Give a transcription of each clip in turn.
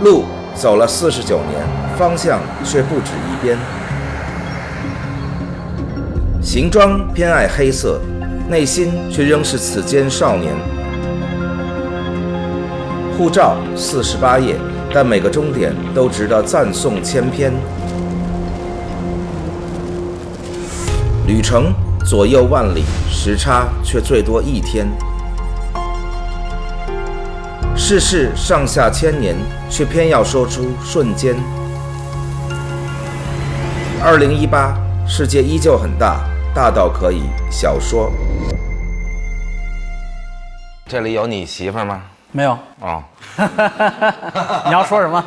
路走了四十九年，方向却不止一边。行装偏爱黑色，内心却仍是此间少年。护照四十八页，但每个终点都值得赞颂千篇。旅程左右万里，时差却最多一天。世事上下千年，却偏要说出瞬间。二零一八，世界依旧很大，大到可以小说。这里有你媳妇吗？没有，哦，你要说什么？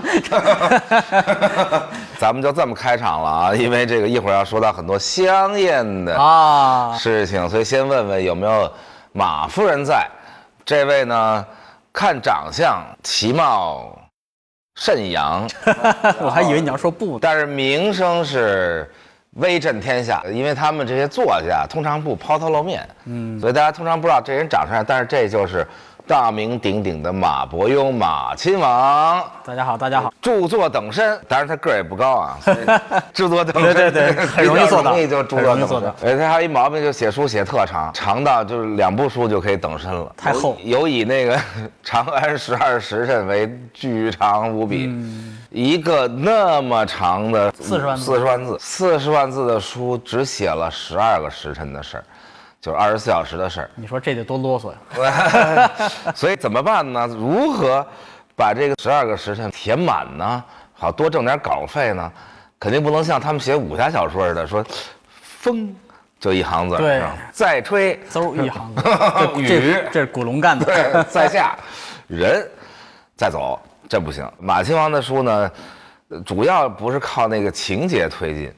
咱们就这么开场了啊，因为这个一会儿要说到很多香艳的啊，事情，所以先问问有没有马夫人在。这位呢，看长相其貌甚扬，我还以为你要说不，但是名声是威震天下，因为他们这些作家通常不抛头露面，嗯，所以大家通常不知道这人长什么样，但是这就是。大名鼎鼎的马伯庸，马亲王。大家好，大家好。著作等身，当然他个儿也不高啊。著作等身，对对对，很容易做到。容易就著作等身。哎，他还有一毛病，就写书写特长，长到就是两部书就可以等身了。太厚。有以那个 《长安十二时辰》为巨长无比，一个那么长的四十万四十万字，四十万字的书，只写了十二个时辰的事儿。就是二十四小时的事儿，你说这得多啰嗦呀！所以怎么办呢？如何把这个十二个时辰填满呢？好多挣点稿费呢？肯定不能像他们写武侠小说似的，说风就一行字，对，再吹嗖一行字，雨这是古龙干的，对，在下人再走，这不行。马亲王的书呢，主要不是靠那个情节推进，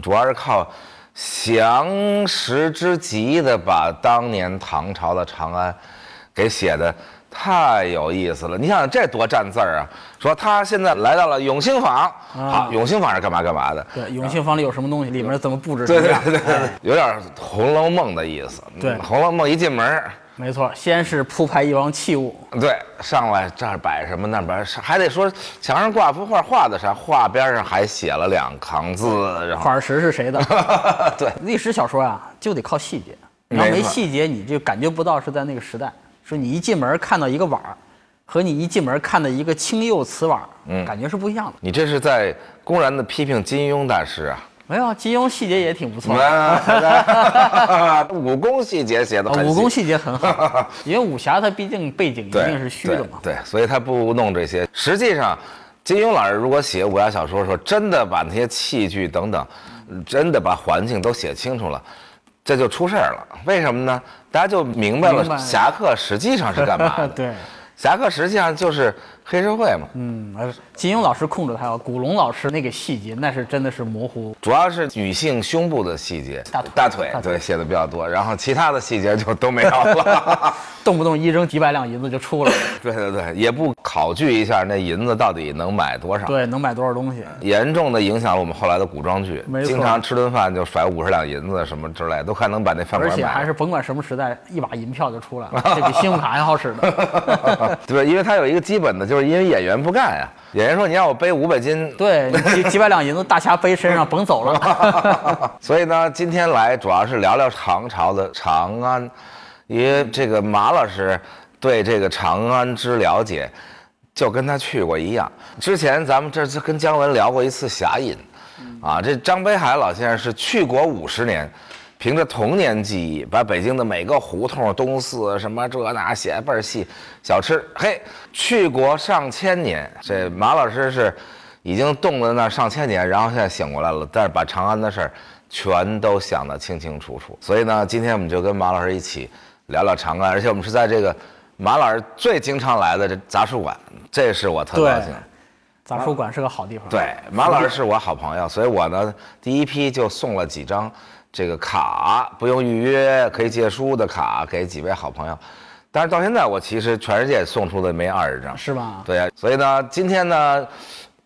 主要是靠。详实之极的把当年唐朝的长安给写的太有意思了。你想想这多占字儿啊！说他现在来到了永兴坊，好，永兴坊是干嘛干嘛的？对，永兴坊里有什么东西？里面怎么布置？对对对对，有点《红楼梦》的意思。对，《红楼梦》一进门。没错，先是铺排一汪器物，对，上来这儿摆什么那摆，还得说墙上挂幅画，画的啥？画边上还写了两行字，然后块石是谁的？对，历史小说啊，就得靠细节，你要没细节，你就感觉不到是在那个时代。说你一进门看到一个碗和你一进门看到一个青釉瓷碗，嗯，感觉是不一样的。你这是在公然的批评金庸大师啊？没有，金庸细节也挺不错。武功细节写的，武功细节很好。因为武侠它毕竟背景一定是虚的嘛。对，所以他不弄这些。实际上，金庸老师如果写武侠小说的时候，真的把那些器具等等，真的把环境都写清楚了，这就出事儿了。为什么呢？大家就明白了，侠客实际上是干嘛的？对，侠客实际上就是。黑社会嘛，嗯，金庸老师控制他，古龙老师那个细节那是真的是模糊，主要是女性胸部的细节，大腿，大腿，对，写的比较多，然后其他的细节就都没有了，动不动一扔几百两银子就出来。了，对对对，也不考据一下那银子到底能买多少，对，能买多少东西，严重的影响了我们后来的古装剧，没，经常吃顿饭就甩五十两银子什么之类，都快能把那饭馆买，而且还是甭管什么时代，一把银票就出来了，这比信用卡还好使呢，对，因为它有一个基本的，就是因为演员不。干呀！演员说：“你让我背五百斤，对，几几百两银子，大侠背身上甭走了。”所以呢，今天来主要是聊聊唐朝的长安，因为这个马老师对这个长安之了解，就跟他去过一样。之前咱们这次跟姜文聊过一次侠隐，啊，这张北海老先生是去国五十年。凭着童年记忆，把北京的每个胡同、东四什么这那写倍儿细，小吃嘿，去国上千年。这马老师是已经冻在那上千年，然后现在醒过来了，但是把长安的事儿全都想得清清楚楚。所以呢，今天我们就跟马老师一起聊聊长安，而且我们是在这个马老师最经常来的这杂书馆，这是我特高兴。杂书馆是个好地方。对，马老师是我好朋友，所以我呢第一批就送了几张。这个卡不用预约，可以借书的卡给几位好朋友，但是到现在我其实全世界送出的没二十张，是吗？对啊，所以呢，今天呢，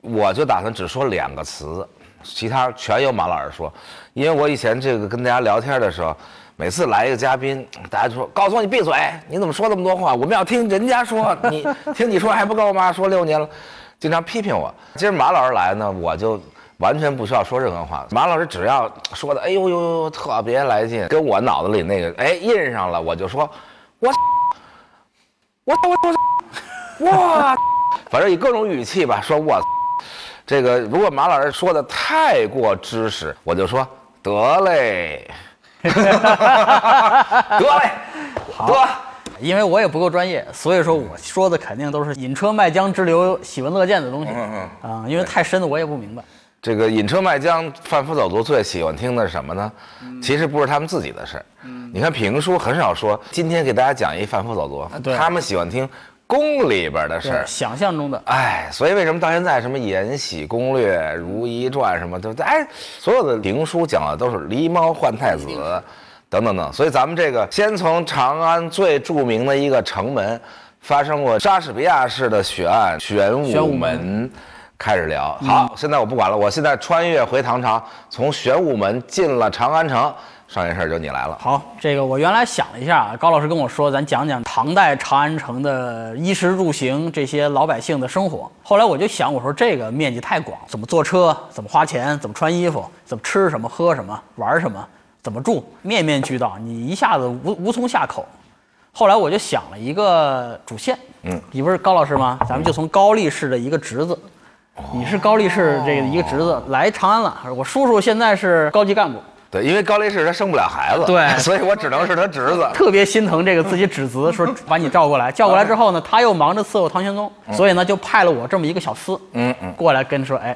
我就打算只说两个词，其他全由马老师说，因为我以前这个跟大家聊天的时候，每次来一个嘉宾，大家就说：“高总，你闭嘴！你怎么说这么多话？我们要听人家说，你 听你说还不够吗？说六年了，经常批评我。今儿马老师来呢，我就完全不需要说任何话。马老师只要说的，哎呦呦呦，特别来劲，跟我脑子里那个哎印上了，我就说，我我我我哇，反正以各种语气吧，说我这个如果马老师说的太过知识，我就说得嘞。得嘞，得，因为我也不够专业，所以说我说的肯定都是引车卖浆之流，喜闻乐见的东西。嗯嗯啊，因为太深的我也不明白。这个引车卖浆，贩夫走卒最喜欢听的是什么呢？其实不是他们自己的事儿。嗯，你看评书很少说，今天给大家讲一贩夫走卒，他们喜欢听。宫里边的事儿，想象中的，哎，所以为什么到现在什么《延禧攻略》《如懿传》什么都，哎，所有的评书讲的都是狸猫换太子，等等等。所以咱们这个先从长安最著名的一个城门，发生过莎士比亚式的血案玄武门开始聊。好，现在我不管了，我现在穿越回唐朝，从玄武门进了长安城。上件事儿就你来了。好，这个我原来想了一下，高老师跟我说，咱讲讲唐代长安城的衣食住行这些老百姓的生活。后来我就想，我说这个面积太广，怎么坐车，怎么花钱，怎么穿衣服，怎么吃什么喝什么，玩什么，怎么住，面面俱到，你一下子无无从下口。后来我就想了一个主线，嗯，你不是高老师吗？咱们就从高力士的一个侄子，你是高力士这个一个侄子来长安了，我叔叔现在是高级干部。对，因为高力士他生不了孩子，对，所以我只能是他侄子。特别心疼这个自己侄子，说把你叫过来，叫过来之后呢，他又忙着伺候唐玄宗，所以呢就派了我这么一个小厮，嗯嗯，过来跟说，哎，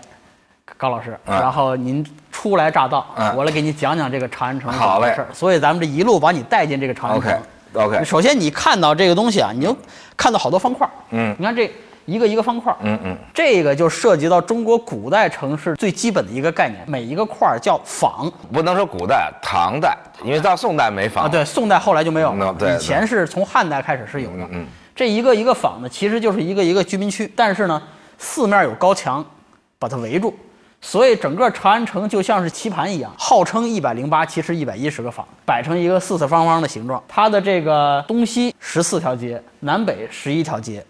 高老师，然后您初来乍到，我来给你讲讲这个长安城好嘞事儿。所以咱们这一路把你带进这个长安城。OK，OK。首先你看到这个东西啊，你就看到好多方块，嗯，你看这。一个一个方块，嗯嗯，这个就涉及到中国古代城市最基本的一个概念，每一个块儿叫坊，不能说古代，唐代，因为到宋代没坊啊，对，宋代后来就没有了，以前是从汉代开始是有的，嗯，这一个一个坊呢，其实就是一个一个居民区，但是呢，四面有高墙把它围住，所以整个长安城就像是棋盘一样，号称一百零八，其实一百一十个坊，摆成一个四四方方的形状，它的这个东西十四条街，南北十一条街。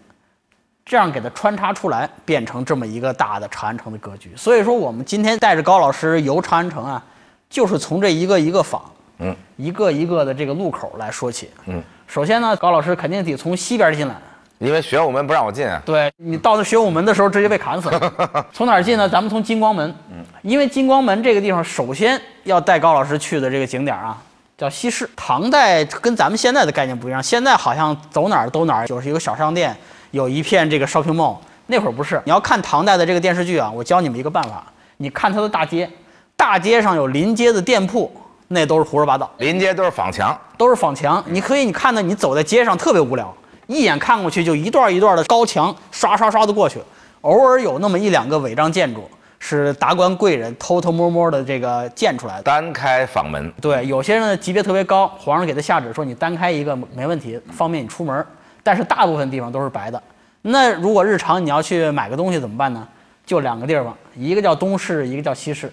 这样给它穿插出来，变成这么一个大的长安城的格局。所以说，我们今天带着高老师游长安城啊，就是从这一个一个坊，嗯，一个一个的这个路口来说起。嗯，首先呢，高老师肯定得从西边进来，因为玄武门不让我进啊。对你到那玄武门的时候，直接被砍死了。从哪儿进呢？咱们从金光门。嗯，因为金光门这个地方，首先要带高老师去的这个景点啊，叫西市。唐代跟咱们现在的概念不一样，现在好像走哪儿都哪儿就是一个小商店。有一片这个 shopping mall，那会儿不是。你要看唐代的这个电视剧啊，我教你们一个办法，你看它的大街，大街上有临街的店铺，那都是胡说八道。临街都是仿墙，都是仿墙。你可以，你看到你走在街上特别无聊，一眼看过去就一段一段的高墙，刷刷刷的过去。偶尔有那么一两个违章建筑，是达官贵人偷偷摸摸的这个建出来的。单开坊门。对，有些人的级别特别高，皇上给他下旨说你单开一个没问题，方便你出门。但是大部分地方都是白的。那如果日常你要去买个东西怎么办呢？就两个地方，一个叫东市，一个叫西市。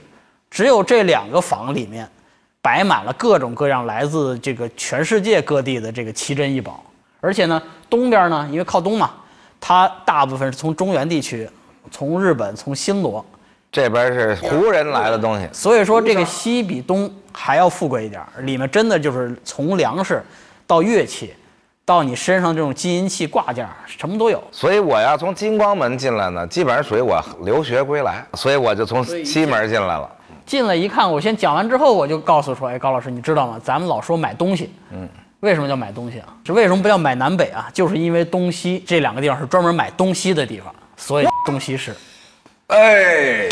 只有这两个坊里面，摆满了各种各样来自这个全世界各地的这个奇珍异宝。而且呢，东边呢，因为靠东嘛，它大部分是从中原地区，从日本，从新罗，这边是胡人来的东西。所以说这个西比东还要富贵一点，里面真的就是从粮食到乐器。到你身上这种金银器挂件，什么都有。所以我要从金光门进来呢，基本上属于我留学归来，所以我就从西门进来了。进来一看，我先讲完之后，我就告诉说：“哎，高老师，你知道吗？咱们老说买东西，嗯，为什么叫买东西啊？这为什么不叫买南北啊？就是因为东西这两个地方是专门买东西的地方，所以东西市。”哎，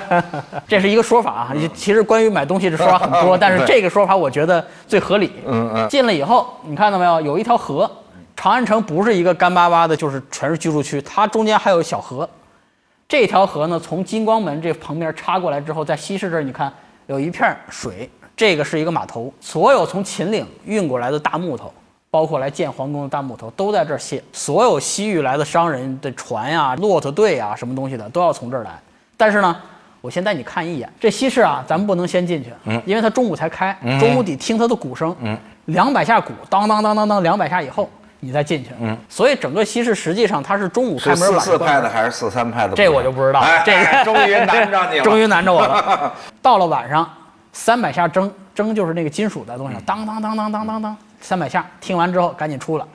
这是一个说法啊。其实关于买东西的说法很多，但是这个说法我觉得最合理。嗯嗯。进了以后，你看到没有？有一条河，长安城不是一个干巴巴的，就是全是居住区，它中间还有小河。这条河呢，从金光门这旁边插过来之后，在西市这儿，你看有一片水，这个是一个码头，所有从秦岭运过来的大木头。包括来建皇宫的大木头都在这儿卸，所有西域来的商人的船呀、骆驼队啊、什么东西的都要从这儿来。但是呢，我先带你看一眼这西市啊，咱们不能先进去，嗯，因为它中午才开，中午得听它的鼓声，嗯，两百下鼓，当当当当当，两百下以后你再进去，嗯，所以整个西市实际上它是中午开门，四派的。还是四三派的？这我就不知道，哎这个终于难着你了，终于难着我了。到了晚上，三百下蒸蒸就是那个金属的东西，当当当当当当当，三百下，听完之后赶紧出了。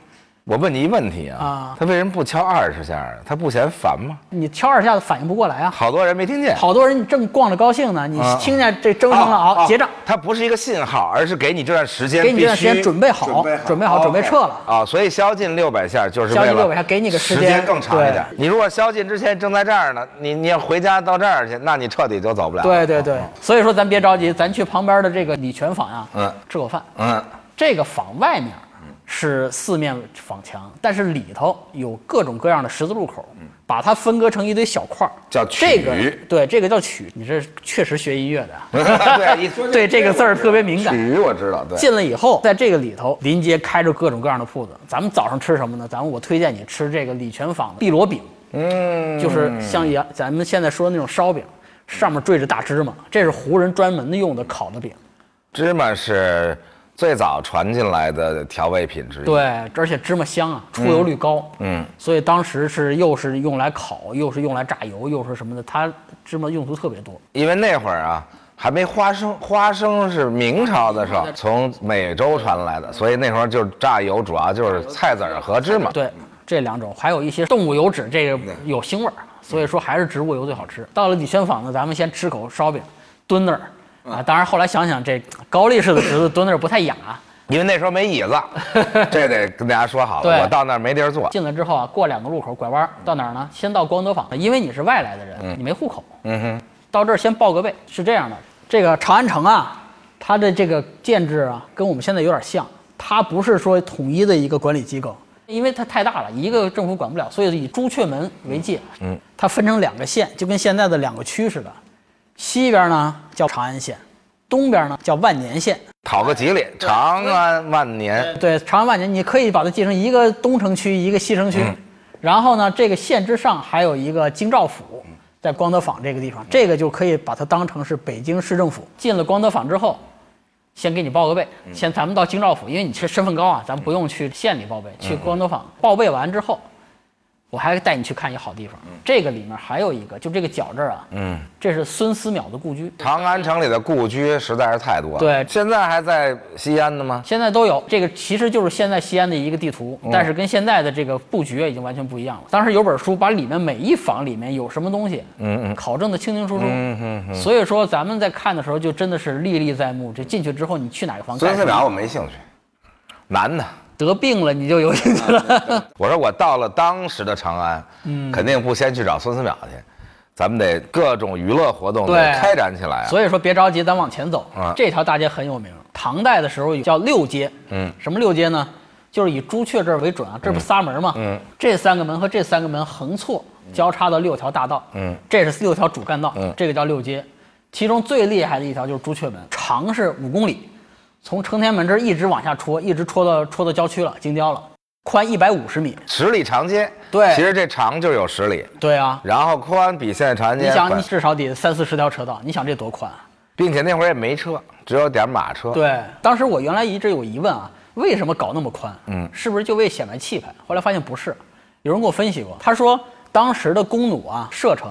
我问你一问题啊啊，他为什么不敲二十下啊？他不嫌烦吗？你敲二下子反应不过来啊，好多人没听见。好多人正逛着高兴呢，你啊听见这筝声了，哦好结账，它不是一个信号，而是给你这段时间给你这段时间准备好，准备好，准备撤了。啊，所以宵禁六百下就是为了宵禁600下给你个时时间更长一点。你如果宵禁之前正在这儿呢，你你要回家到这儿去，那你彻底就走不了。对对对，所以说咱别着急，咱去旁边的这个礼泉坊啊，嗯吃口饭。嗯，这个坊外面是四面坊墙，但是里头有各种各样的十字路口，把它分割成一堆小块儿，叫这个曲对，这个叫曲。你这确实学音乐的啊，对，一说对这个字儿特别敏感。曲我知道，对。进了以后，在这个里头临街开着各种各样的铺子。咱们早上吃什么呢？咱们我推荐你吃这个礼泉坊的碧螺饼，嗯，就是像洋咱们现在说的那种烧饼，上面缀着大芝麻，这是胡人专门的用的烤的饼。芝麻是最早传进来的调味品之一。，对，而且芝麻香啊，出油率高，嗯，所以当时是又是用来烤，又是用来榨油，又是什么的，它芝麻用途特别多。因为那会儿啊。还没花生，花生是明朝的时候从美洲传来的，所以那时候就是榨油，主要就是菜籽儿和芝麻。对，这两种，还有一些动物油脂，这个有腥味儿，所以说还是植物油最好吃。到了李轩坊呢，咱们先吃口烧饼，蹲那儿啊。当然后来想想，这高力士的侄子蹲那儿不太雅。因为那时候没椅子，这得跟大家说好了。我到那儿没地儿坐。进来之后啊，过两个路口拐弯儿到哪儿呢？先到光德坊，因为你是外来的人，你没户口，嗯哼，到这儿先报个备。是这样的，这个长安城啊，它的这个建制啊，跟我们现在有点像，它不是说统一的一个管理机构，因为它太大了，一个政府管不了，所以以朱雀门为界，嗯，它分成两个县，就跟现在的两个区似的，西边呢叫长安县，东边呢叫万年县。讨个吉利，长安万年。对，长安万年，你可以把它记成一个东城区，一个西城区。然后呢，这个县之上还有一个京兆府，在光德坊这个地方，这个就可以把它当成是北京市政府。进了光德坊之后，先给你报个备，先咱们到京兆府，因为你是身份高啊，咱们不用去县里报备，去光德坊报备完之后，我还带你去看一好地方。这个里面还有一个，就这个角这儿啊，嗯，这是孙思邈的故居。长安城里的故居实在是太多了。对现在还在西安的吗？现在都有这个，其实就是现在西安的一个地图，但是跟现在的这个布局已经完全不一样了。当时有本书把里面每一房里面有什么东西，嗯嗯考证的清清楚楚。嗯嗯嗯。所以说咱们在看的时候就真的是历历在目。这进去之后，你去哪个房？孙思邈我没兴趣，男的。得病了你就有兴趣了。我说我到了当时的长安，嗯，肯定不先去找孙思邈去，咱们得各种娱乐活动得开展起来啊。所以说别着急，咱往前走。啊这条大街很有名，唐代的时候叫六街。嗯，什么六街呢？就是以朱雀这儿为准啊，这不仨门吗？嗯，这三个门和这三个门横错交叉的六条大道。嗯，这是六条主干道。嗯这个叫六街，其中最厉害的一条就是朱雀门，长是五公里，从承天门这儿一直往下戳，一直戳到戳到郊区了，京郊了，宽一百五十米。十里长街，对其实这长就有十里，对啊，然后宽比现在长安街你想，你至少得三四十条车道，你想这多宽啊？并且那会儿也没车，只有点马车。，对，当时我原来一直有疑问啊，为什么搞那么宽？嗯是不是就为显摆气派？后来发现不是，有人给我分析过，他说当时的弓弩啊射程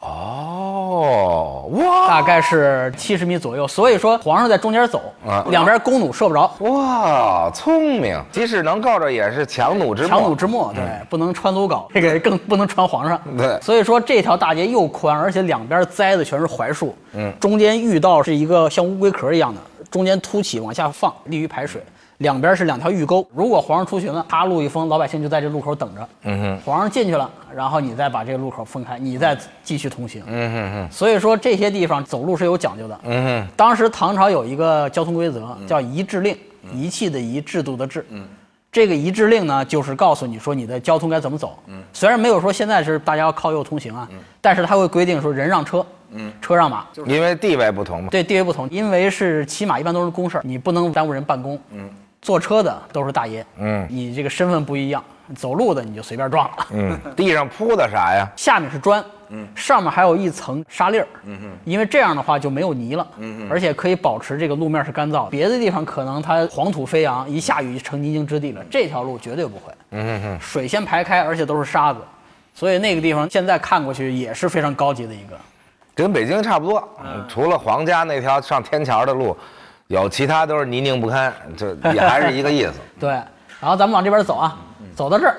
哦，哇。大概是七十米左右，所以说皇上在中间走啊，两边弓弩射不着，哇，聪明，即使能够着也是强弩之末。强弩之末，对，不能穿走镐，这个更不能穿皇上。对。所以说这条大街又宽，而且两边栽的全是槐树，嗯，中间御道是一个像乌龟壳一样的，中间凸起往下放，利于排水。两边是两条御沟，如果皇上出巡了，他路一封，老百姓就在这路口等着。嗯哼，皇上进去了，然后你再把这个路口分开，你再继续通行。嗯哼哼，所以说这些地方走路是有讲究的。嗯哼，当时唐朝有一个交通规则，叫一制令，仪器的仪，制度的制。嗯这个仪制令呢，就是告诉你说你的交通该怎么走。嗯虽然没有说现在是大家要靠右通行啊，但是它会规定说人让车，嗯车让马。因为地位不同嘛。对地位不同，因为是骑马一般都是公事儿，你不能耽误人办公。坐车的都是大爷，嗯，你这个身份不一样，走路的你就随便撞了。嗯，地上铺的啥呀？下面是砖，嗯，上面还有一层沙粒儿，嗯哼，因为这样的话就没有泥了，嗯哼，而且可以保持这个路面是干燥。别的地方可能它黄土飞扬，一下雨就成泥泞之地了，这条路绝对不会，嗯哼，水先排开，而且都是沙子，所以那个地方现在看过去也是非常高级的一个。跟北京差不多，除了皇家那条上天桥的路，有其他都是泥泞不堪，就也还是一个意思。对，然后咱们往这边走啊，走到这儿，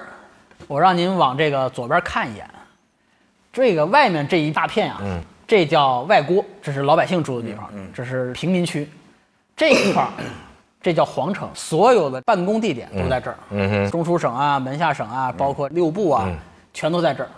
我让您往这个左边看一眼，这个外面这一大片啊，这叫外郭，这是老百姓住的地方，这是平民区，这一块儿，这叫皇城，所有的办公地点都在这儿，嗯哼，中书省啊、门下省啊，包括六部啊，全都在这儿。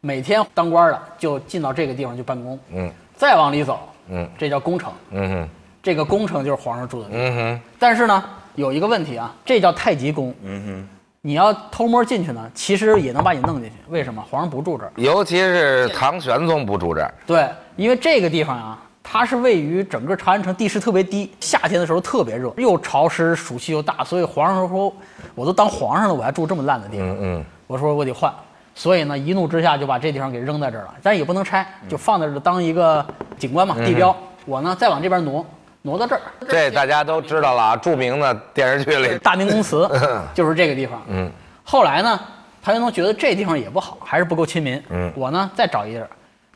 每天当官的就进到这个地方去办公，嗯，再往里走，嗯，这叫宫城，嗯哼，这个宫城就是皇上住的，嗯哼。但是呢，有一个问题啊，这叫太极宫，嗯哼。你要偷摸进去呢，其实也能把你弄进去。为什么？皇上不住这儿，尤其是唐玄宗不住这儿。对，因为这个地方啊，它是位于整个长安城地势特别低，夏天的时候特别热，又潮湿，暑气又大，所以皇上说，我都当皇上了，我还住这么烂的地方，嗯，我说我得换。所以呢，一怒之下就把这地方给扔在这儿了，但也不能拆，就放在这当一个景观嘛，地标。我呢再往这边挪，挪到这儿。这大家都知道了啊，著名的电视剧里《大明宫词 》就是这个地方。嗯。后来呢，唐玄宗觉得这地方也不好，还是不够亲民。嗯。我呢再找一地儿，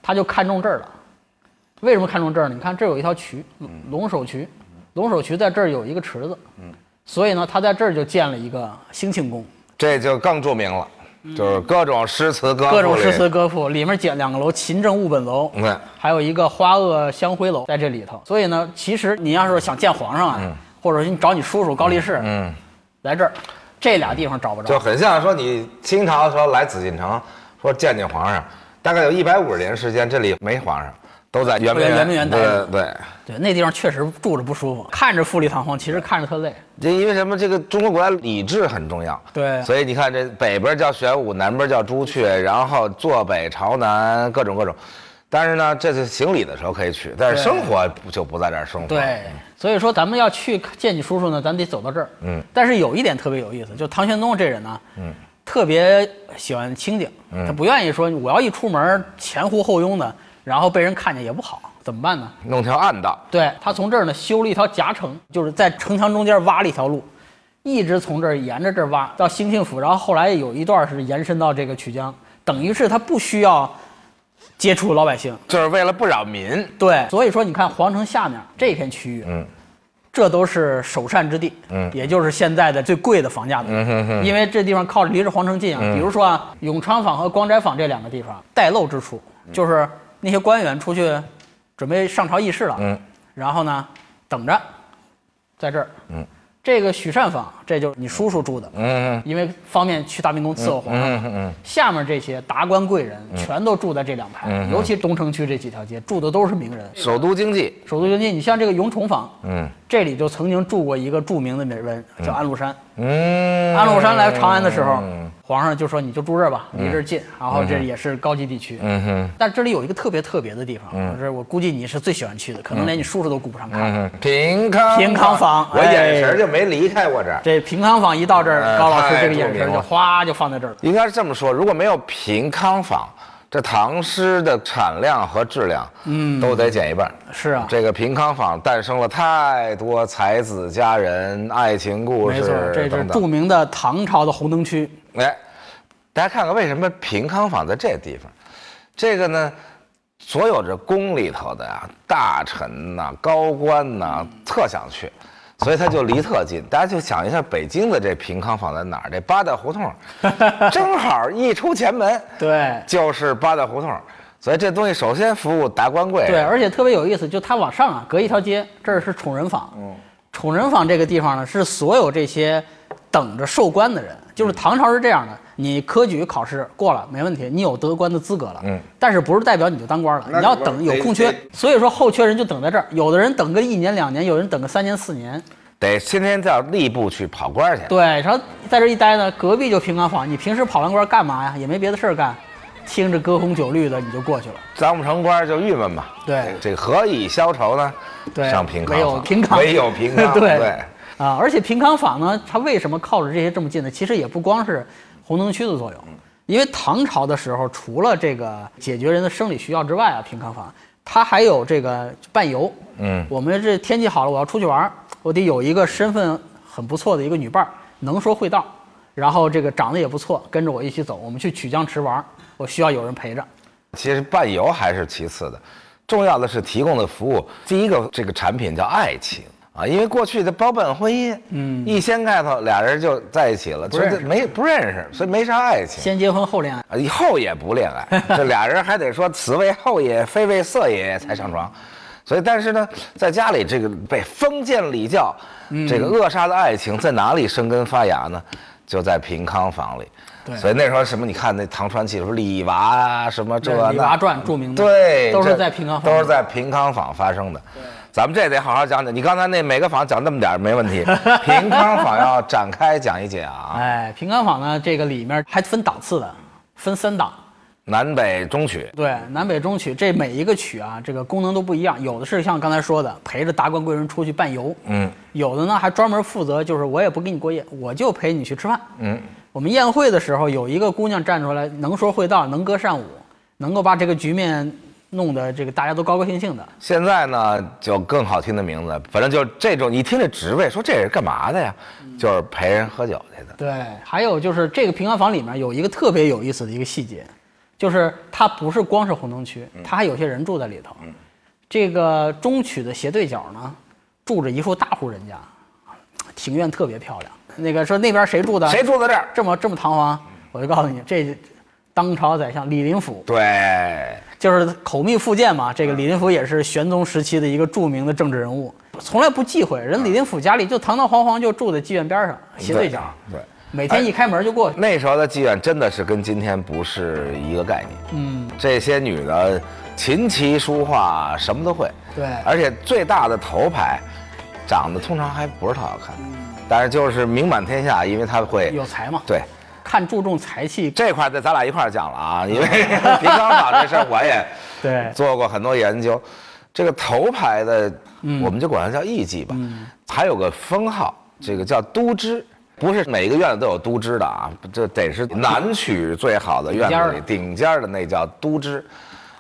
他就看中这儿了。为什么看中这儿呢？你看这有一条渠，龙首渠，龙首渠在这儿有一个池子。嗯。所以呢，他在这儿就建了一个兴庆宫。这就更著名了。就是各种诗词歌赋，各种诗词歌赋里面建两个楼，勤政务本楼，对，还有一个花萼香辉楼在这里头。所以呢，其实你要是想见皇上啊，或者你找你叔叔高力士，嗯，来这儿，这俩地方找不着。就很像说你清朝的时候来紫禁城，说见见皇上，大概有一百五十年时间，这里没皇上。都在圆明园，圆明园待着。对对对，那地方确实住着不舒服，看着富丽堂皇，其实看着特累。这因为什么？这个中国古代礼制很重要。对，所以你看，这北边叫玄武，南边叫朱雀，然后坐北朝南，各种各种。但是呢，这次行礼的时候可以去，但是生活就不在这儿生活。对，所以说咱们要去见你叔叔呢，咱得走到这儿。嗯。但是有一点特别有意思，就唐玄宗这人呢，嗯，特别喜欢清静，他不愿意说我要一出门前呼后拥的。然后被人看见也不好，怎么办呢？弄条暗道。对他从这儿呢修了一条夹城，就是在城墙中间挖了一条路，一直从这儿沿着这儿挖到兴庆府，然后后来有一段是延伸到这个曲江，等于是他不需要接触老百姓，就是为了不扰民。对，所以说你看皇城下面这片区域，嗯，这都是首善之地，嗯，也就是现在的最贵的房价的，嗯哼哼，因为这地方靠离着皇城近啊。比如说啊，永昌坊和光斋坊这两个地方带漏之处，就是。那些官员出去准备上朝议事了，嗯，然后呢，等着，在这儿，嗯，这个许善坊，这就是你叔叔住的，嗯，因为方便去大明宫伺候皇上，嗯嗯，下面这些达官贵人全都住在这两排，尤其东城区这几条街住的都是名人，首都经济，首都经济，你像这个永崇坊，嗯，这里就曾经住过一个著名的名人，叫安禄山，嗯，安禄山来长安的时候。皇上就说：“你就住这儿吧，离这儿近，然后这也是高级地区。嗯哼，但这里有一个特别特别的地方，是我估计你是最喜欢去的，可能连你叔叔都顾不上看。平康平康坊，我眼神就没离开过这儿。这平康坊一到这儿，高老师这个眼神就哗就放在这儿了。应该是这么说，如果没有平康坊。”这唐诗的产量和质量，嗯，都得减一半。是啊，这个平康坊诞生了太多才子佳人、爱情故事。没错，这是著名的唐朝的红灯区。哎，大家看看为什么平康坊在这地方？这个呢，所有这宫里头的呀，大臣呐、高官呐，特想去。所以他就离特近，大家就想一下，北京的这平康坊在哪儿？这八大胡同，正好一出前门，对，就是八大胡同。所以这东西首先服务达官贵。对，而且特别有意思，就它往上啊，隔一条街，这儿是宠人坊。嗯，宠人坊这个地方呢，是所有这些等着受官的人，就是唐朝是这样的。你科举考试过了没问题，你有得官的资格了。嗯，但是不是代表你就当官了？你要等有空缺，所以说后缺人就等在这儿。有的人等个一年两年，有人等个三年四年，得天天到吏部去跑官去。对，然后在这一待呢，隔壁就平康坊。你平时跑完官干嘛呀？也没别的事儿干，听着歌红酒绿的你就过去了。当不成官就郁闷嘛。对，这何以消愁呢？对，上平康没有平康，没有平康。对。啊，而且平康坊呢，它为什么靠着这些这么近呢？其实也不光是红灯区的作用，因为唐朝的时候，除了这个解决人的生理需要之外啊，平康坊它还有这个伴游。嗯，我们这天气好了，我要出去玩儿，我得有一个身份很不错的一个女伴儿，能说会道，然后这个长得也不错，跟着我一起走，我们去曲江池玩儿，我需要有人陪着。其实伴游还是其次的，重要的是提供的服务。第一个这个产品叫爱情啊，因为过去的包办婚姻，嗯，一掀盖头俩人就在一起了，不认识这没不认识，所以没啥爱情。先结婚后恋爱，啊，以后也不恋爱，这俩人还得说此为后也，非为色也才上床。所以，但是呢，在家里这个被封建礼教这个扼杀的爱情在哪里生根发芽呢？就在平康坊里。对所以那时候什么，你看那唐传奇什么李娃啊，什么这对那李娃传著名的对，都是在平康坊都是在平康坊发生的。咱们这得好好讲讲。你刚才那每个坊讲那么点儿没问题，平康坊要展开讲一讲啊，哎，平康坊呢，这个里面还分档次的，分三档。南北中曲。对，南北中曲这每一个曲啊，这个功能都不一样。有的是像刚才说的，陪着达官贵人出去伴游，嗯有的呢还专门负责，就是我也不给你过夜，我就陪你去吃饭。嗯，我们宴会的时候，有一个姑娘站出来，能说会道，能歌善舞，能够把这个局面弄得这个大家都高高兴兴的。现在呢，就更好听的名字，反正就这种，你听这职位，说这是干嘛的呀？就是陪人喝酒去的。对，还有就是这个平安坊里面有一个特别有意思的一个细节，就是它不是光是红灯区，它还有些人住在里头。这个中曲的斜对角呢，住着一户大户人家，庭院特别漂亮。那个说那边谁住的？谁住在这儿？这么这么堂皇？我就告诉你，这当朝宰相李林甫，对，就是口蜜腹剑嘛。这个李林甫也是玄宗时期的一个著名的政治人物，从来不忌讳。人李林甫家里就堂堂皇皇就住在妓院边上，斜对角。对。每天一开门就过去。那时候的妓院真的是跟今天不是一个概念。嗯，这些女的琴棋书画什么都会，对而且最大的头牌，长得通常还不是特好看，但是就是名满天下，因为她会有才嘛。对看注重才气。这块儿得咱俩一块儿讲了啊，因为 平康坊这事儿我也对。做过很多研究。这个头牌的，嗯。我们就管它叫艺妓吧，还有个封号，这个叫都知。不是每个院子都有都知的啊，这得是南曲最好的院子里顶尖儿的。那叫都知，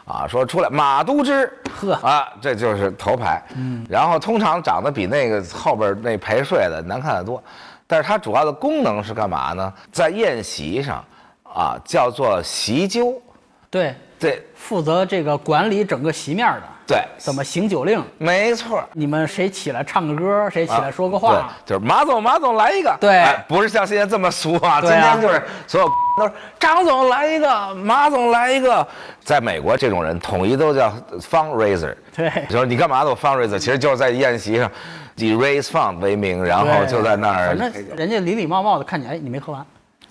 啊，说出来马都知，呵。啊，这就是头牌。嗯，然后通常长得比那个后边那陪睡的难看得多，但是它主要的功能是干嘛呢？在宴席上，啊，叫做席灸。对，对负责这个管理整个席面的，对，怎么行酒令？没错。你们谁起来唱个歌，谁起来说个话？对，就是马总，马总来一个。对哎不是像现在这么俗啊。今天就是所有都是张总来一个，马总来一个。在美国，这种人统一都叫 fundraiser。对就是你干嘛都 fundraiser，其实就是在宴席上以 raise fund 为名，然后就在那儿反。正人家礼礼貌貌的看你，哎，你没喝完，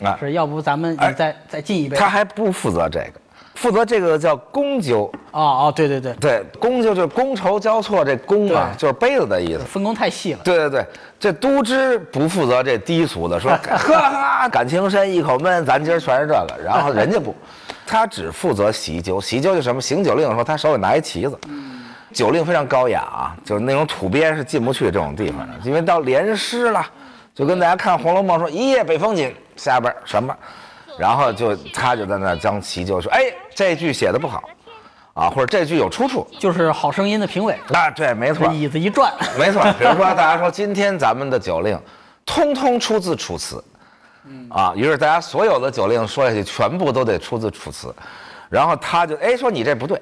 啊，是要不咱们哎你再再进一杯？他还不负责这个，负责这个叫公酒。哦哦，对对对，对，公酒就是觥筹交错，这公啊就是杯子的意思。分工太细了。对对对，这都知不负责这低俗的，说 喝喝感情深一口闷，咱今儿全是这个，然后人家不，他只负责喜酒，喜酒就什么行酒令的时候，他手里拿一旗子，酒令非常高雅啊，就是那种土鳖是进不去这种地方的，因为到连诗了，就跟大家看《红楼梦》说一夜北风紧，下边什么，然后就他就在那将其就说，哎，这句写的不好，啊，或者这句有出处，就是《好声音》的评委，啊，对，没错，椅子一转，没错，比如说大家说今天咱们的酒令，通通出自《楚辞》，啊，于是大家所有的酒令说下去，全部都得出自《楚辞》，然后他就哎说你这不对，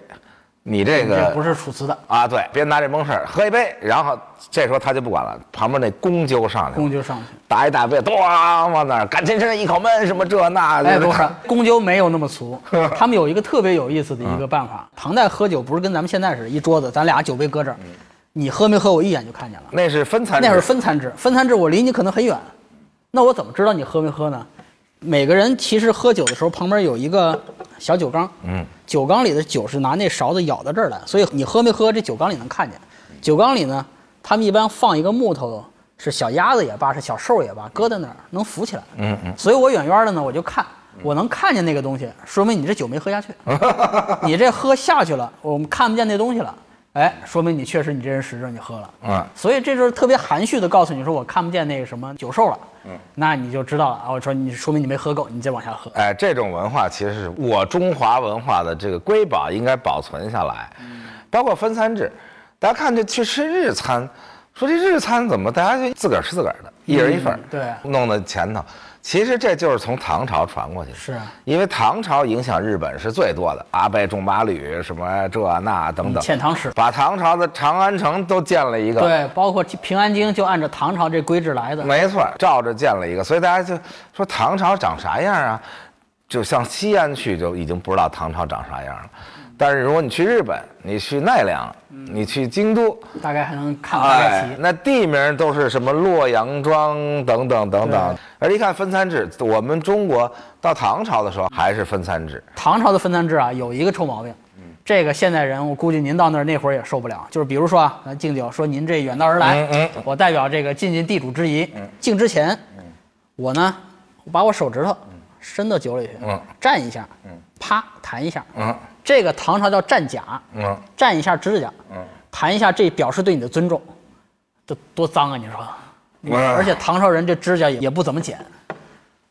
你这个这不是楚辞的，啊，对，别拿这蒙事儿，喝一杯，然后这时候他就不管了，旁边那公就上来了，公就上去。打一大杯，咣往那儿，感情深一口闷，什么这那的，哎，不是，公纠没有那么俗，他们有一个特别有意思的一个办法。唐代喝酒不是跟咱们现在似的，一桌子咱俩酒杯搁这儿，你喝没喝我一眼就看见了。那是分餐制，那是分餐制，分餐制我离你可能很远，那我怎么知道你喝没喝呢？每个人其实喝酒的时候旁边有一个小酒缸，嗯，酒缸里的酒是拿那勺子舀到这儿来，所以你喝没喝这酒缸里能看见。酒缸里呢，他们一般放一个木头，是小鸭子也罢，是小兽也罢，搁在那儿能浮起来。嗯嗯，所以我远远的呢，我就看，我能看见那个东西，说明你这酒没喝下去。你这喝下去了，我们看不见那东西了，哎，说明你确实你这人实质你喝了。嗯，所以这就是特别含蓄的告诉你说我看不见那个什么酒兽了。嗯，那你就知道了啊。我说你说明你没喝够，你再往下喝。哎，这种文化其实是我中华文化的这个瑰宝，应该保存下来。嗯包括分餐制，大家看这去吃日餐，说这日餐怎么大家就自个儿吃自个儿的，一人一份儿、嗯对弄到前头。其实这就是从唐朝传过去的，是啊因为唐朝影响日本是最多的，阿倍仲麻吕什么这那等等，嗯遣唐使把唐朝的长安城都建了一个。对，包括平安京就按照唐朝这规制来的。没错，照着建了一个，所以大家就说唐朝长啥样啊？就像西安去就已经不知道唐朝长啥样了。但是如果你去日本，你去奈良，你去京都，大概还能看个大概哎，。那地名都是什么洛阳庄等等等等。而一看分餐制，我们中国到唐朝的时候还是分餐制。唐朝的分餐制啊，有一个臭毛病，这个现代人我估计您到那儿那会儿也受不了。就是比如说啊，咱敬酒说您这远道而来，嗯我代表这个尽尽地主之谊，敬之前，我呢，我把我手指头伸到酒里去，嗯。蘸一下，啪弹一下，嗯这个唐朝叫蘸甲，嗯，蘸一下指甲，嗯弹一下，这表示对你的尊重，这多脏啊！你说，而且唐朝人这指甲也也不怎么剪，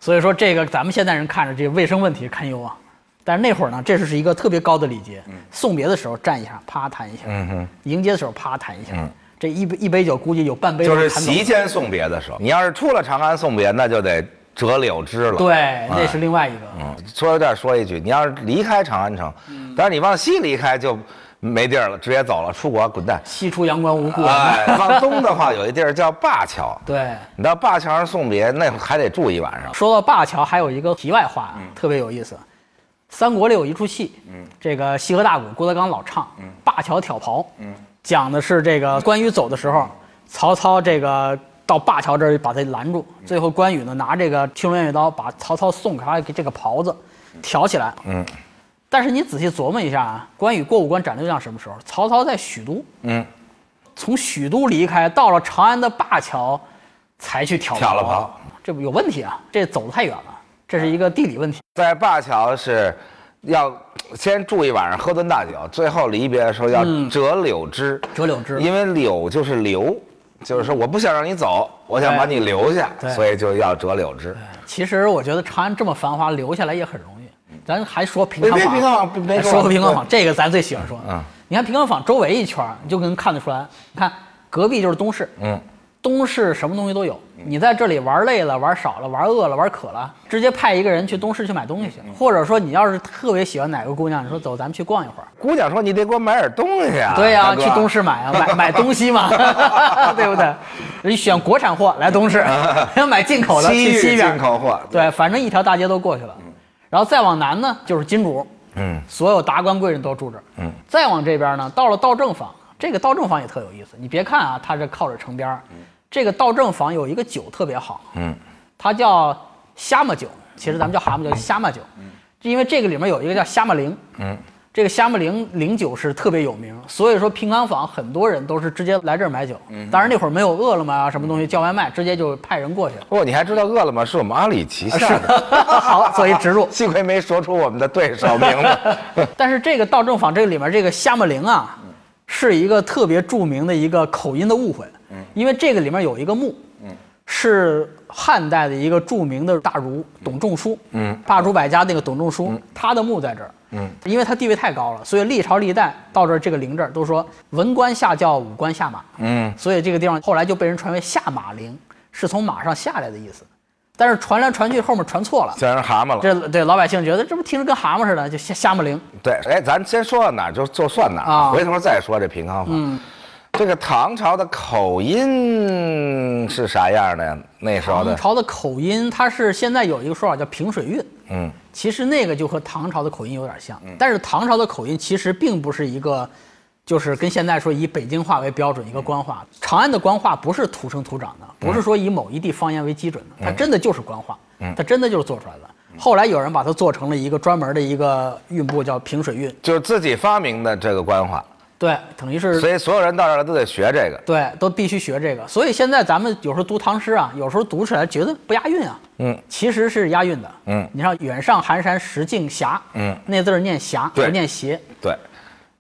所以说这个咱们现代人看着这卫生问题堪忧啊。但是那会儿呢，这是一个特别高的礼节，送别的时候蘸一下，啪弹一下，嗯哼。迎接的时候啪弹一下，嗯。这一杯一杯酒估计有半杯就是席间送别的时候，你要是出了长安送别，那就得折柳枝了。对，那是另外一个。嗯，说到这儿说一句，你要是离开长安城，嗯但是你往西离开就没地儿了，直接走了，出国滚蛋。西出阳关无故人。哎，往东的话有一地儿叫灞桥，对，你到灞桥上送别，那还得住一晚上。说到灞桥，还有一个题外话特别有意思。三国里有一出戏，这个西河大鼓郭德纲老唱，嗯灞桥挑袍，讲的是这个关羽走的时候，曹操这个到灞桥这儿把他拦住，嗯。最后关羽呢拿这个青龙偃月刀把曹操送给他这个袍子挑起来，嗯，但是你仔细琢磨一下啊，关羽过五关斩六将什么时候？曹操在许都，嗯，从许都离开，到了长安的灞桥，才去挑挑了袍，这不有问题啊？这走得太远了，这是一个地理问题。在灞桥是要先住一晚上，喝顿大酒，最后离别的时候要折柳枝，折柳枝。因为柳就是留，就是说我不想让你走，我想把你留下，所以就要折柳枝。其实我觉得长安这么繁华，留下来也很容易。咱还说平别康坊，别平康坊别说平康坊，这个咱最喜欢说。嗯，你看平康坊周围一圈，你就能看得出来。你看隔壁就是东市，嗯，东市什么东西都有。你在这里玩累了、玩少了、玩饿了、玩渴了，直接派一个人去东市去买东西去。或者说你要是特别喜欢哪个姑娘，你说走，咱们去逛一会儿。姑娘说你得给我买点东西啊。对呀、大哥去东市买啊，买买东西嘛，对不对？你选国产货来东市，要 买进口的去西边进口货。对，反正一条大街都过去了。然后再往南呢，就是金主，嗯，所有达官贵人都住这儿。嗯，再往这边呢，到了道正坊，这个道正坊也特有意思。你别看啊，它这靠着城边儿，这个道正坊有一个酒特别好，嗯，它叫虾蟆酒，其实咱们叫蛤蟆酒，虾蟆酒，嗯因为这个里面有一个叫虾蟆灵，嗯，这个虾蟆灵灵酒是特别有名，所以说平康坊很多人都是直接来这儿买酒。嗯当然那会儿没有饿了么啊什么东西叫外卖，直接就派人过去。不哦你还知道饿了么是我们阿里旗下的，好，做一植入。幸亏没说出我们的对手名字。但是这个道正坊这个里面这个虾蟆灵啊，是一个特别著名的一个口音的误会，因为这个里面有一个墓，是汉代的一个著名的大儒董仲舒，嗯，罢黜百家那个董仲舒，他的墓在这儿，嗯，因为他地位太高了，所以历朝历代到这儿这个陵这儿都说文官下轿，武官下马，嗯，所以这个地方后来就被人传为下马陵，是从马上下来的意思，但是传来传去后面传错了。变成蛤蟆了。这对老百姓觉得这不听着跟蛤蟆似的，就瞎瞎蟆灵。对，哎，咱先说到哪儿就就算哪儿，啊。回头再说这平康坊。嗯这个唐朝的口音是啥样的呀？那时候的，唐朝的口音，它是现在有一个说法叫平水韵，嗯。其实那个就和唐朝的口音有点像，但是唐朝的口音其实并不是一个，就是跟现在说以北京话为标准一个官话。长安的官话不是土生土长的，不是说以某一地方言为基准的，它真的就是官话，它真的就是做出来的。后来有人把它做成了一个专门的一个韵部，叫平水韵，就是自己发明的这个官话，对，等于是所以所有人到这儿来都得学这个。对，都必须学这个。所以现在咱们有时候读唐诗啊，有时候读起来觉得不押韵啊，嗯，其实是押韵的。嗯你像“远上寒山石径斜”，嗯，那字儿念斜，对不念斜。对，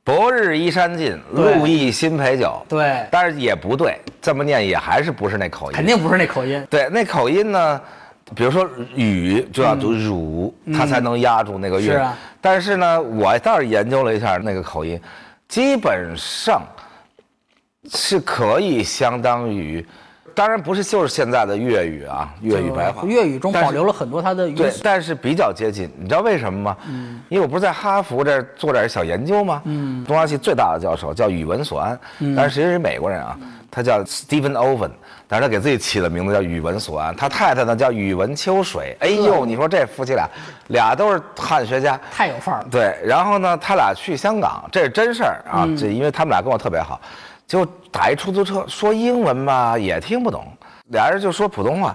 博日依山尽，路易新醅酒。对，但是也不对，这么念也还是不是那口音。肯定不是那口音。对，那口音呢，比如说雨就要读汝，它才能压住那个韵。是啊但是呢，我倒是研究了一下那个口音，基本上是可以相当于，当然不是就是现在的粤语啊，粤语白话。粤语中保留了很多它的语对，但是比较接近，你知道为什么吗？嗯，因为我不是在哈佛这儿做点小研究吗？嗯，东亚系最大的教授叫宇文所安，但是其实际是美国人啊，他叫 Stephen Owen，但是他给自己起的名字叫宇文所安，他太太呢叫宇文秋水。哎呦，你说这夫妻俩，俩都是汉学家。太有范儿了。对，然后呢，他俩去香港，这是真事儿啊。这因为他们俩跟我特别好，就打一出租车，说英文吧也听不懂，俩人就说普通话，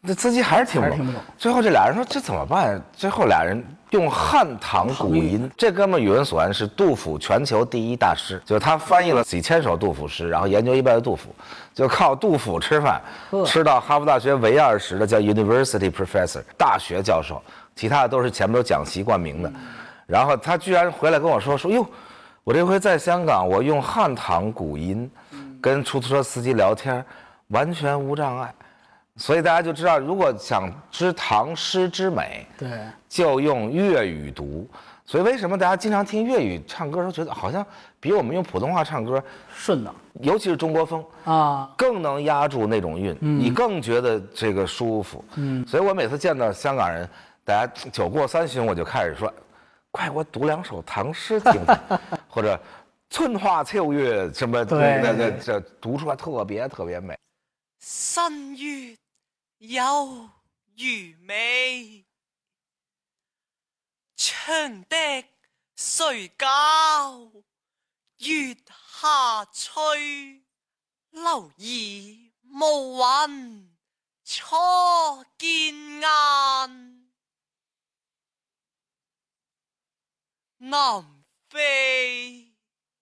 那司机还是听不懂。听不懂最后这俩人说这怎么办？最后俩人用汉唐古音。这哥们儿宇文所安是杜甫全球第一大师，就是他翻译了几千首杜甫诗，然后研究一辈子杜甫，就靠杜甫吃饭，吃到哈佛大学唯二十的叫 University Professor 大学教授，其他的都是前面都讲习冠名的。然后他居然回来跟我说说哟，我这回在香港，我用汉唐古音跟出租车司机聊天，完全无障碍。所以大家就知道，如果想知唐诗之美，对，就用粤语读。所以为什么大家经常听粤语唱歌的时候，觉得好像比我们用普通话唱歌，顺呢尤其是中国风，啊，更能压住那种韵，你更觉得这个舒服。嗯，所以我每次见到香港人，大家酒过三巡，我就开始说，快给我读两首唐诗听听，或者春花秋月什么，对那那这读出来特别特别美。新月有余美，长笛谁教月下吹，留意暮云初见雁，南飞。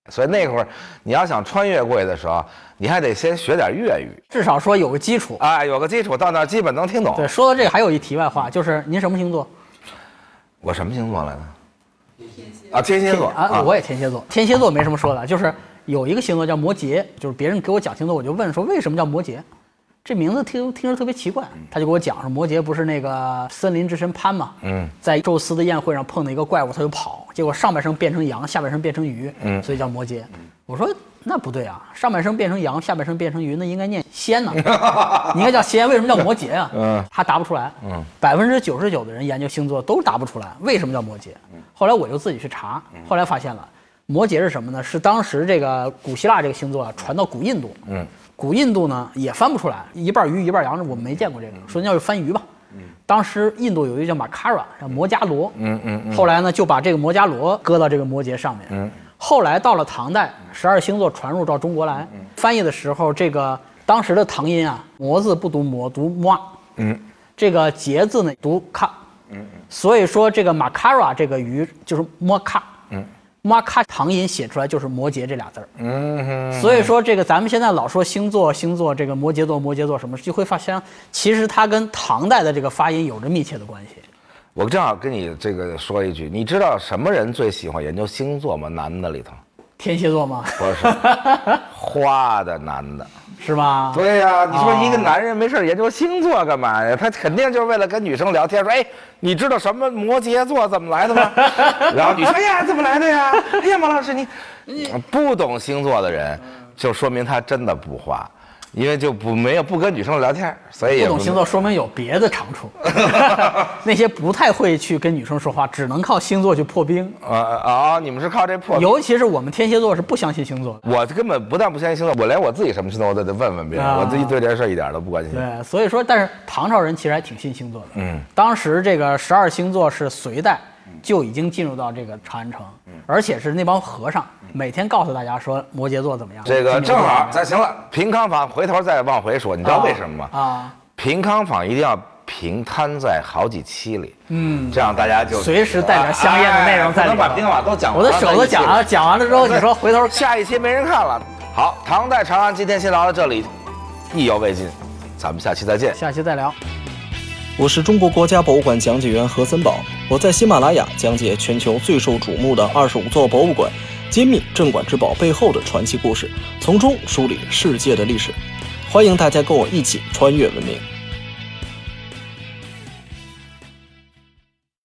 所以那会儿你要想穿越过去的时候，你还得先学点粤语，至少说有个基础。啊，有个基础，到那儿基本能听懂。对，说到这个还有一题外话，就是您什么星座？我什么星座来着？啊，天蝎座啊，我也天蝎座。天蝎座没什么说的，就是有一个星座叫摩羯，就是别人给我讲星座，我就问说为什么叫摩羯？这名字听听着特别奇怪，他就给我讲说摩羯不是那个森林之神潘嘛，嗯，在宙斯的宴会上碰到一个怪物，他就跑，结果上半身变成羊，下半身变成鱼，嗯，所以叫摩羯。我说那不对啊，上半身变成羊，下半身变成鱼，那应该念仙呢，你应该叫仙，为什么叫摩羯啊？嗯，他答不出来，嗯，百分之九十九的人研究星座都答不出来，为什么叫摩羯？后来我就自己去查，后来发现了，摩羯是什么呢？是当时这个古希腊这个星座啊传到古印度，嗯，古印度呢也翻不出来，一半鱼一半羊，我们没见过这个，说那要是翻鱼吧。当时印度有一个叫马卡拉，叫摩伽罗，嗯嗯嗯，后来呢就把这个摩伽罗搁到这个摩羯上面，嗯，后来到了唐代，十二星座传入到中国来，翻译的时候，这个当时的唐音啊，摩字不读摩，读摩，嗯，这个羯字呢读卡，嗯，所以说这个马卡拉这个鱼就是摩卡，嗯，摩卡唐音写出来就是摩羯这俩字儿，嗯哼，所以说这个咱们现在老说星座星座这个摩羯座摩羯座什么，就会发现其实它跟唐代的这个发音有着密切的关系。我正好跟你这个说一句，你知道什么人最喜欢研究星座吗？男的里头天蝎座吗？不是花的男的。是吗？对呀、你说哦一个男人没事研究星座干嘛呀？他肯定就是为了跟女生聊天，说：“哎，你知道什么摩羯座怎么来的吗？” 然后女生：“哎呀，怎么来的呀？哎呀，马老师你不懂星座的人，就说明他真的不花，因为就不没有不跟女生聊天，所以也不懂星座说明有别的长处。那些不太会去跟女生说话，只能靠星座去破冰。啊啊！你们是靠这破？尤其是我们天蝎座是不相信星座的。我根本不但不相信星座，我连我自己什么星座我都得问问别人，啊我自己对这事儿一点都不关心。对，所以说，但是唐朝人其实还挺信星座的。嗯，当时这个十二星座是隋代就已经进入到这个长安城，而且是那帮和尚每天告诉大家说摩羯座怎么样。这个正好，咱行了，平康坊回头再往回说，你知道为什么吗？啊，平康坊一定要平摊在好几期里，嗯，这样大家就随时带着香烟的内容在里头哎不能把平康坊都讲完。我的手都讲在一起了，讲完了之后，你说回头下一期没人看了。好，唐代长安今天先聊到这里，意犹未尽，咱们下期再见。下期再聊。我是中国国家博物馆讲解员何森宝，我在喜马拉雅讲解全球最受瞩目的二十五座博物馆，揭秘镇馆之宝背后的传奇故事，从中梳理世界的历史。欢迎大家跟我一起穿越文明。